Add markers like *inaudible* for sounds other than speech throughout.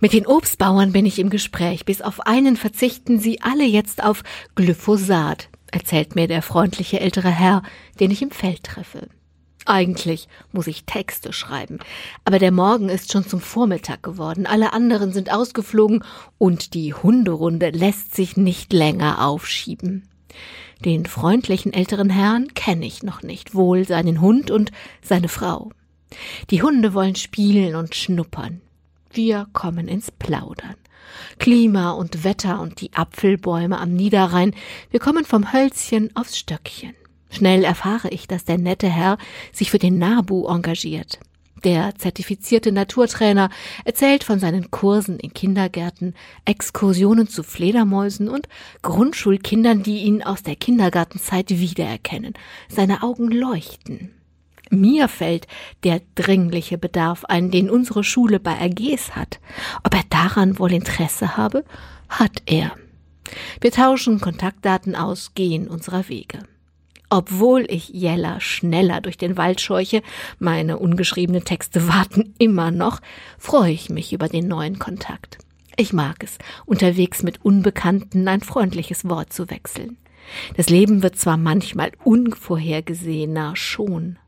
Mit den Obstbauern bin ich im Gespräch. Bis auf einen verzichten sie alle jetzt auf Glyphosat, erzählt mir der freundliche ältere Herr, den ich im Feld treffe. Eigentlich muss ich Texte schreiben, aber der Morgen ist schon zum Vormittag geworden, alle anderen sind ausgeflogen und die Hunderunde lässt sich nicht länger aufschieben. Den freundlichen älteren Herrn kenne ich noch nicht, wohl seinen Hund und seine Frau. Die Hunde wollen spielen und schnuppern. Wir kommen ins Plaudern. Klima und Wetter und die Apfelbäume am Niederrhein, wir kommen vom Hölzchen aufs Stöckchen. Schnell erfahre ich, dass der nette Herr sich für den NABU engagiert. Der zertifizierte Naturtrainer erzählt von seinen Kursen in Kindergärten, Exkursionen zu Fledermäusen und Grundschulkindern, die ihn aus der Kindergartenzeit wiedererkennen. Seine Augen leuchten. Mir fällt der dringliche Bedarf ein, den unsere Schule bei AGs hat. Ob er daran wohl Interesse habe? Hat er. Wir tauschen Kontaktdaten aus, gehen unserer Wege. Obwohl ich Jella schneller durch den Wald scheuche, meine ungeschriebenen Texte *laughs* warten immer noch, freue ich mich über den neuen Kontakt. Ich mag es, unterwegs mit Unbekannten ein freundliches Wort zu wechseln. Das Leben wird zwar manchmal unvorhergesehener schon,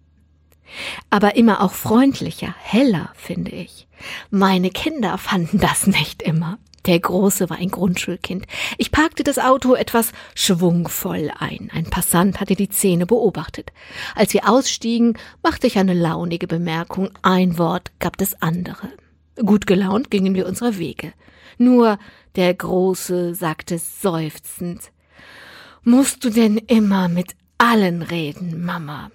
aber immer auch freundlicher, heller, finde ich. Meine Kinder fanden das nicht immer. Der Große war ein Grundschulkind. Ich parkte das Auto etwas schwungvoll ein. Ein Passant hatte die Szene beobachtet. Als wir ausstiegen, machte ich eine launige Bemerkung. Ein Wort gab das andere. Gut gelaunt gingen wir unserer Wege. Nur der Große sagte seufzend, Musst du denn immer mit allen reden, Mama?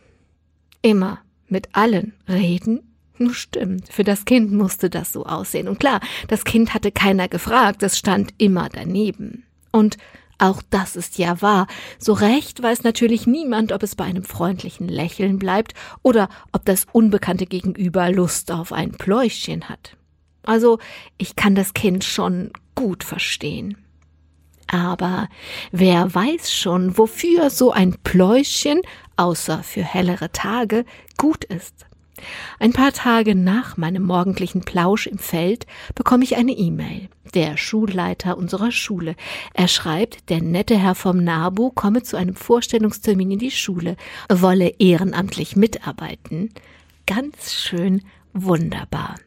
Immer mit allen reden? Nun stimmt, für das Kind musste das so aussehen. Und klar, das Kind hatte keiner gefragt, es stand immer daneben. Und auch das ist ja wahr. So recht weiß natürlich niemand, ob es bei einem freundlichen Lächeln bleibt oder ob das unbekannte Gegenüber Lust auf ein Pläuschchen hat. Also, ich kann das Kind schon gut verstehen. Aber wer weiß schon, wofür so ein Pläuschen, außer für hellere Tage, gut ist. Ein paar Tage nach meinem morgendlichen Plausch im Feld bekomme ich eine E-Mail. Der Schulleiter unserer Schule. Er schreibt, der nette Herr vom NABU komme zu einem Vorstellungstermin in die Schule, wolle ehrenamtlich mitarbeiten. Ganz schön wunderbar.